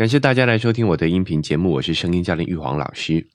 感谢大家来收听我的音频节目，我是声音教练玉皇老师。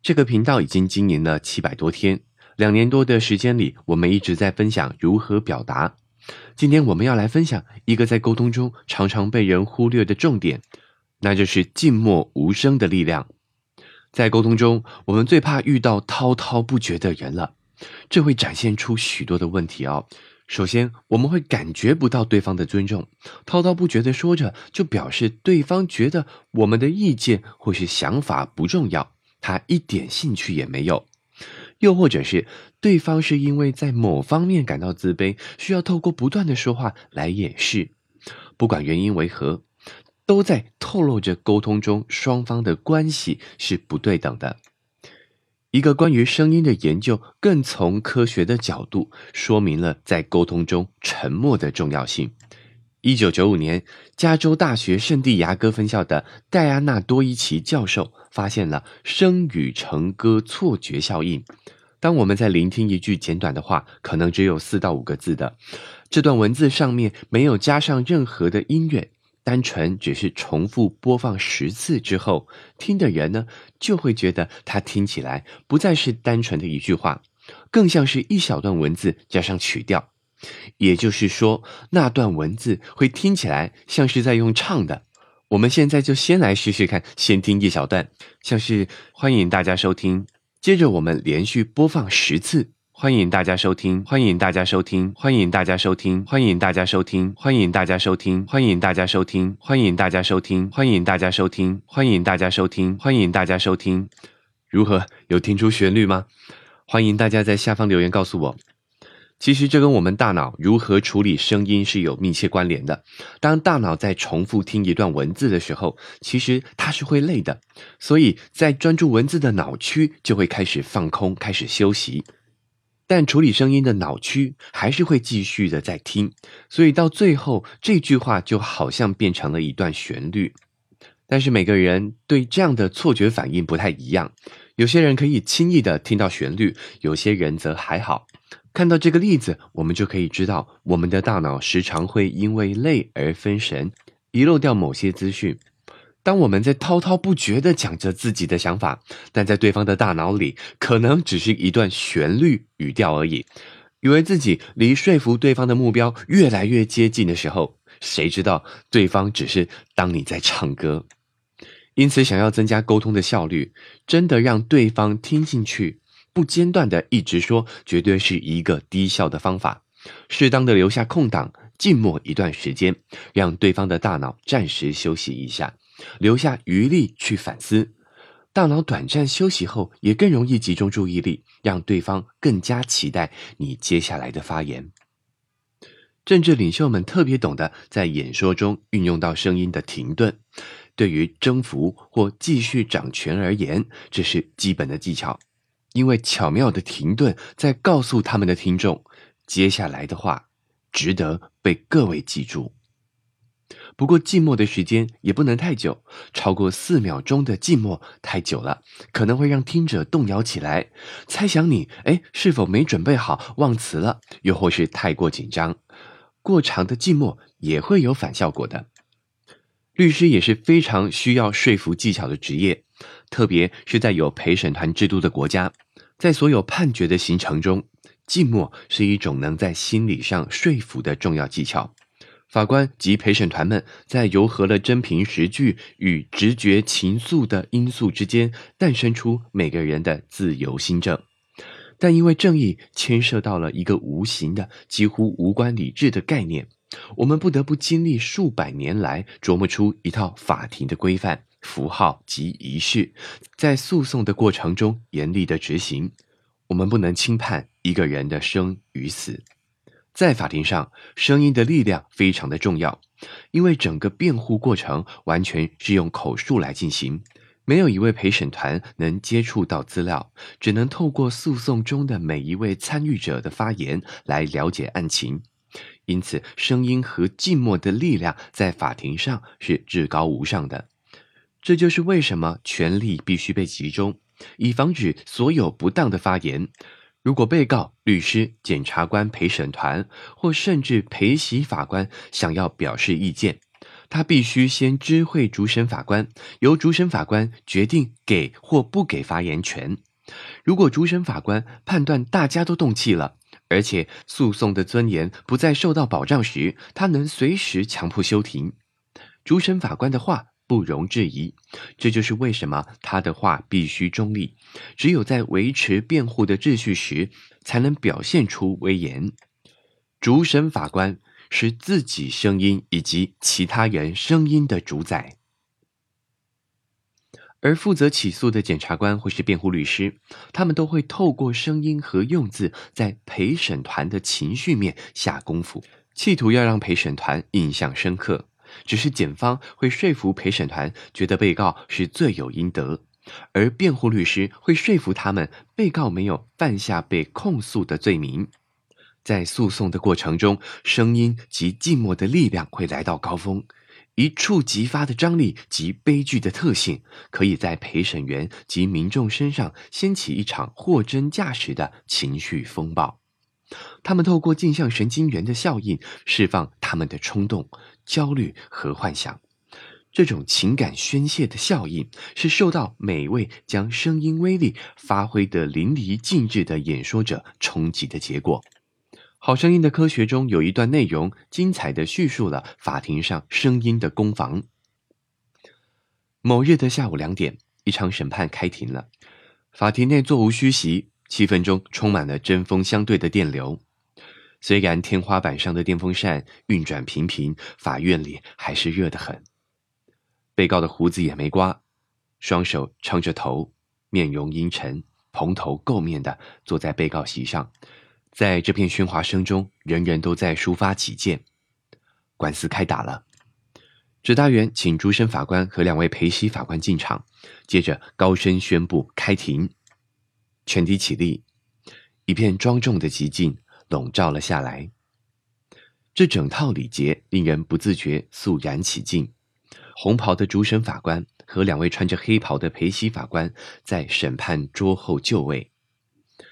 这个频道已经经营了七百多天，两年多的时间里，我们一直在分享如何表达。今天我们要来分享一个在沟通中常常被人忽略的重点，那就是静默无声的力量。在沟通中，我们最怕遇到滔滔不绝的人了，这会展现出许多的问题哦。首先，我们会感觉不到对方的尊重，滔滔不绝的说着，就表示对方觉得我们的意见或是想法不重要，他一点兴趣也没有。又或者是对方是因为在某方面感到自卑，需要透过不断的说话来掩饰。不管原因为何，都在透露着沟通中双方的关系是不对等的。一个关于声音的研究，更从科学的角度说明了在沟通中沉默的重要性。一九九五年，加州大学圣地牙哥分校的戴安娜多伊奇教授发现了声语成歌错觉效应。当我们在聆听一句简短的话，可能只有四到五个字的，这段文字上面没有加上任何的音乐。单纯只是重复播放十次之后，听的人呢就会觉得它听起来不再是单纯的一句话，更像是一小段文字加上曲调。也就是说，那段文字会听起来像是在用唱的。我们现在就先来试试看，先听一小段，像是欢迎大家收听，接着我们连续播放十次。欢迎大家收听，欢迎大家收听，欢迎大家收听，欢迎大家收听，欢迎大家收听，欢迎大家收听，欢迎大家收听，欢迎大家收听，欢迎大家收听，欢迎大家收听。如何？有听出旋律吗？欢迎大家在下方留言告诉我。其实这跟我们大脑如何处理声音是有密切关联的。当大脑在重复听一段文字的时候，其实它是会累的，所以在专注文字的脑区就会开始放空，开始休息。但处理声音的脑区还是会继续的在听，所以到最后这句话就好像变成了一段旋律。但是每个人对这样的错觉反应不太一样，有些人可以轻易的听到旋律，有些人则还好。看到这个例子，我们就可以知道，我们的大脑时常会因为累而分神，遗漏掉某些资讯。当我们在滔滔不绝的讲着自己的想法，但在对方的大脑里，可能只是一段旋律语调而已，以为自己离说服对方的目标越来越接近的时候，谁知道对方只是当你在唱歌。因此，想要增加沟通的效率，真的让对方听进去，不间断的一直说，绝对是一个低效的方法。适当的留下空档，静默一段时间，让对方的大脑暂时休息一下。留下余力去反思，大脑短暂休息后，也更容易集中注意力，让对方更加期待你接下来的发言。政治领袖们特别懂得在演说中运用到声音的停顿，对于征服或继续掌权而言，这是基本的技巧。因为巧妙的停顿在告诉他们的听众，接下来的话值得被各位记住。不过，静默的时间也不能太久，超过四秒钟的静默太久了，可能会让听者动摇起来，猜想你哎是否没准备好，忘词了，又或是太过紧张。过长的静默也会有反效果的。律师也是非常需要说服技巧的职业，特别是在有陪审团制度的国家，在所有判决的形成中，静默是一种能在心理上说服的重要技巧。法官及陪审团们在糅合了真凭实据与直觉情愫的因素之间，诞生出每个人的自由心证。但因为正义牵涉到了一个无形的、几乎无关理智的概念，我们不得不经历数百年来琢磨出一套法庭的规范、符号及仪式，在诉讼的过程中严厉的执行。我们不能轻判一个人的生与死。在法庭上，声音的力量非常的重要，因为整个辩护过程完全是用口述来进行，没有一位陪审团能接触到资料，只能透过诉讼中的每一位参与者的发言来了解案情。因此，声音和静默的力量在法庭上是至高无上的。这就是为什么权力必须被集中，以防止所有不当的发言。如果被告、律师、检察官、陪审团或甚至陪席法官想要表示意见，他必须先知会主审法官，由主审法官决定给或不给发言权。如果主审法官判断大家都动气了，而且诉讼的尊严不再受到保障时，他能随时强迫休庭。主审法官的话不容置疑，这就是为什么他的话必须中立。只有在维持辩护的秩序时，才能表现出威严。主审法官是自己声音以及其他人声音的主宰。而负责起诉的检察官或是辩护律师，他们都会透过声音和用字，在陪审团的情绪面下功夫，企图要让陪审团印象深刻。只是检方会说服陪审团，觉得被告是罪有应得，而辩护律师会说服他们，被告没有犯下被控诉的罪名。在诉讼的过程中，声音及静默的力量会来到高峰。一触即发的张力及悲剧的特性，可以在陪审员及民众身上掀起一场货真价实的情绪风暴。他们透过镜像神经元的效应，释放他们的冲动、焦虑和幻想。这种情感宣泄的效应，是受到每位将声音威力发挥得淋漓尽致的演说者冲击的结果。好声音的科学中有一段内容，精彩的叙述了法庭上声音的攻防。某日的下午两点，一场审判开庭了。法庭内座无虚席，气氛中充满了针锋相对的电流。虽然天花板上的电风扇运转频频，法院里还是热得很。被告的胡子也没刮，双手撑着头，面容阴沉，蓬头垢面的坐在被告席上。在这片喧哗声中，人人都在抒发己见。官司开打了，指大员请主审法官和两位陪席法官进场，接着高声宣布开庭。全体起立，一片庄重的寂静笼罩了下来。这整套礼节令人不自觉肃然起敬。红袍的主审法官和两位穿着黑袍的陪席法官在审判桌后就位。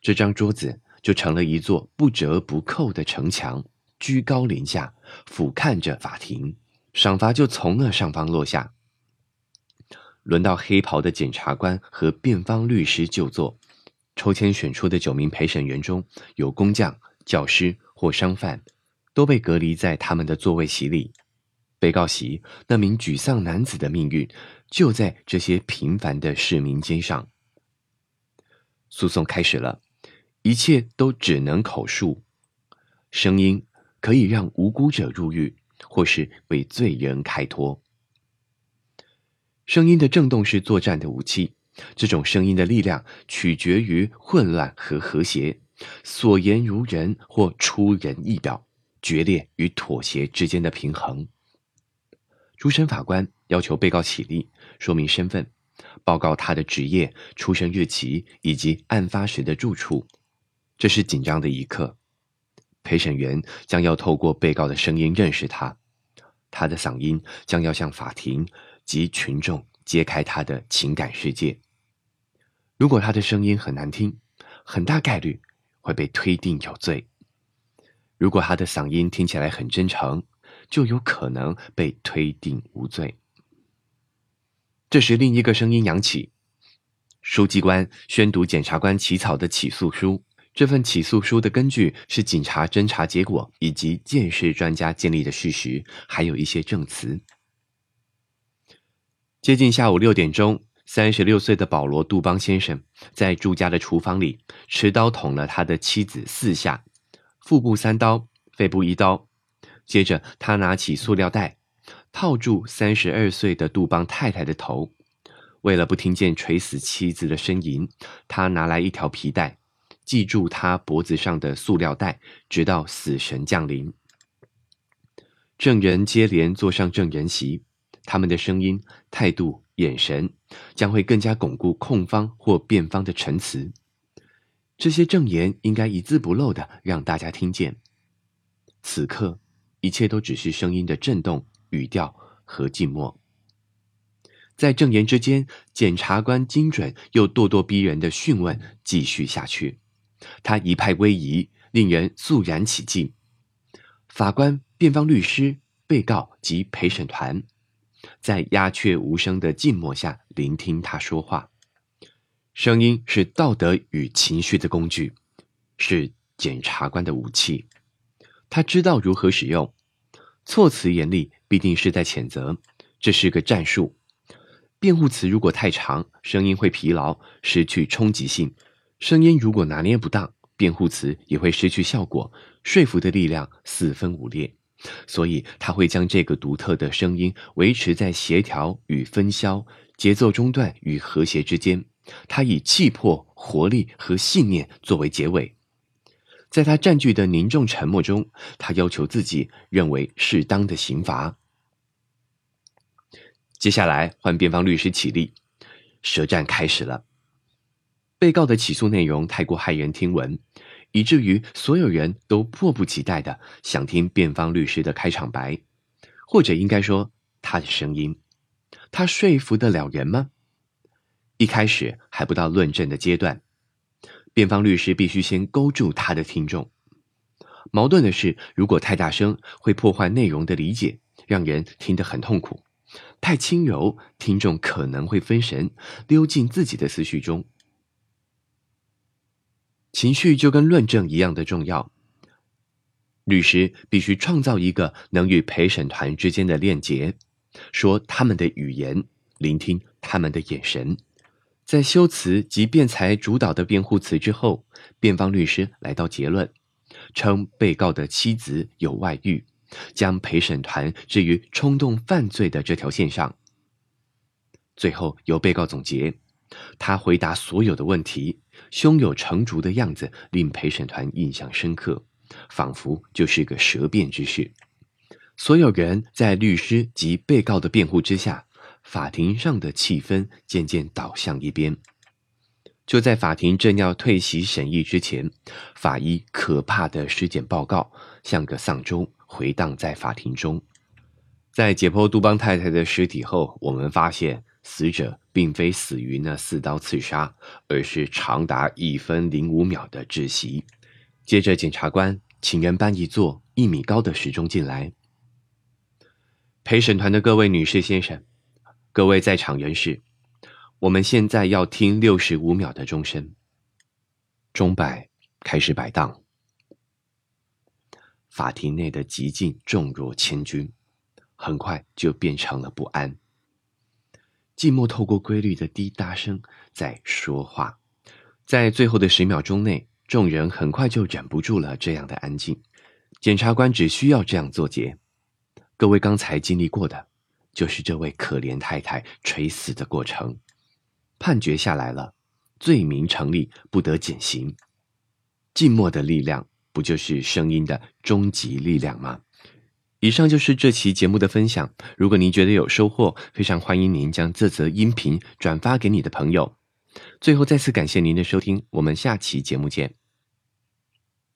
这张桌子。就成了一座不折不扣的城墙，居高临下俯瞰着法庭，赏罚就从那上方落下。轮到黑袍的检察官和辩方律师就坐，抽签选出的九名陪审员中有工匠、教师或商贩，都被隔离在他们的座位席里。被告席那名沮丧男子的命运，就在这些平凡的市民肩上。诉讼开始了。一切都只能口述，声音可以让无辜者入狱，或是为罪人开脱。声音的震动是作战的武器，这种声音的力量取决于混乱和和谐，所言如人或出人意表，决裂与妥协之间的平衡。主审法官要求被告起立，说明身份，报告他的职业、出生日期以及案发时的住处。这是紧张的一刻，陪审员将要透过被告的声音认识他，他的嗓音将要向法庭及群众揭开他的情感世界。如果他的声音很难听，很大概率会被推定有罪；如果他的嗓音听起来很真诚，就有可能被推定无罪。这时，另一个声音扬起，书记官宣读检察官起草的起诉书。这份起诉书的根据是警察侦查结果以及鉴识专家建立的事实，还有一些证词。接近下午六点钟，三十六岁的保罗·杜邦先生在住家的厨房里持刀捅了他的妻子四下，腹部三刀，肺部一刀。接着，他拿起塑料袋套住三十二岁的杜邦太太的头。为了不听见垂死妻子的呻吟，他拿来一条皮带。系住他脖子上的塑料袋，直到死神降临。证人接连坐上证人席，他们的声音、态度、眼神将会更加巩固控方或辩方的陈词。这些证言应该一字不漏的让大家听见。此刻，一切都只是声音的震动、语调和静默。在证言之间，检察官精准又咄咄逼人的讯问继续下去。他一派威仪，令人肃然起敬。法官、辩方律师被告及陪审团，在鸦雀无声的静默下聆听他说话。声音是道德与情绪的工具，是检察官的武器。他知道如何使用，措辞严厉必定是在谴责，这是个战术。辩护词如果太长，声音会疲劳，失去冲击性；声音如果拿捏不当，辩护词也会失去效果，说服的力量四分五裂。所以他会将这个独特的声音维持在协调与分销、节奏中断与和谐之间。他以气魄、活力和信念作为结尾。在他占据的凝重沉默中，他要求自己认为适当的刑罚。接下来换辩方律师起立，舌战开始了。被告的起诉内容太过骇人听闻。以至于所有人都迫不及待的想听辩方律师的开场白，或者应该说他的声音。他说服得了人吗？一开始还不到论证的阶段，辩方律师必须先勾住他的听众。矛盾的是，如果太大声，会破坏内容的理解，让人听得很痛苦；太轻柔，听众可能会分神，溜进自己的思绪中。情绪就跟论证一样的重要。律师必须创造一个能与陪审团之间的链接，说他们的语言，聆听他们的眼神。在修辞及辩才主导的辩护词之后，辩方律师来到结论，称被告的妻子有外遇，将陪审团置于冲动犯罪的这条线上。最后由被告总结。他回答所有的问题，胸有成竹的样子令陪审团印象深刻，仿佛就是个舌辩之士。所有人在律师及被告的辩护之下，法庭上的气氛渐渐倒向一边。就在法庭正要退席审议之前，法医可怕的尸检报告像个丧钟回荡在法庭中。在解剖杜邦太太的尸体后，我们发现。死者并非死于那四刀刺杀，而是长达一分零五秒的窒息。接着，检察官请人搬一座一米高的时钟进来。陪审团的各位女士、先生，各位在场人士，我们现在要听六十五秒的钟声。钟摆开始摆荡，法庭内的寂静重若千钧，很快就变成了不安。寂寞透过规律的滴答声在说话，在最后的十秒钟内，众人很快就忍不住了这样的安静。检察官只需要这样做结。各位刚才经历过的，就是这位可怜太太垂死的过程。判决下来了，罪名成立，不得减刑。静默的力量，不就是声音的终极力量吗？以上就是这期节目的分享。如果您觉得有收获，非常欢迎您将这则音频转发给你的朋友。最后，再次感谢您的收听，我们下期节目见。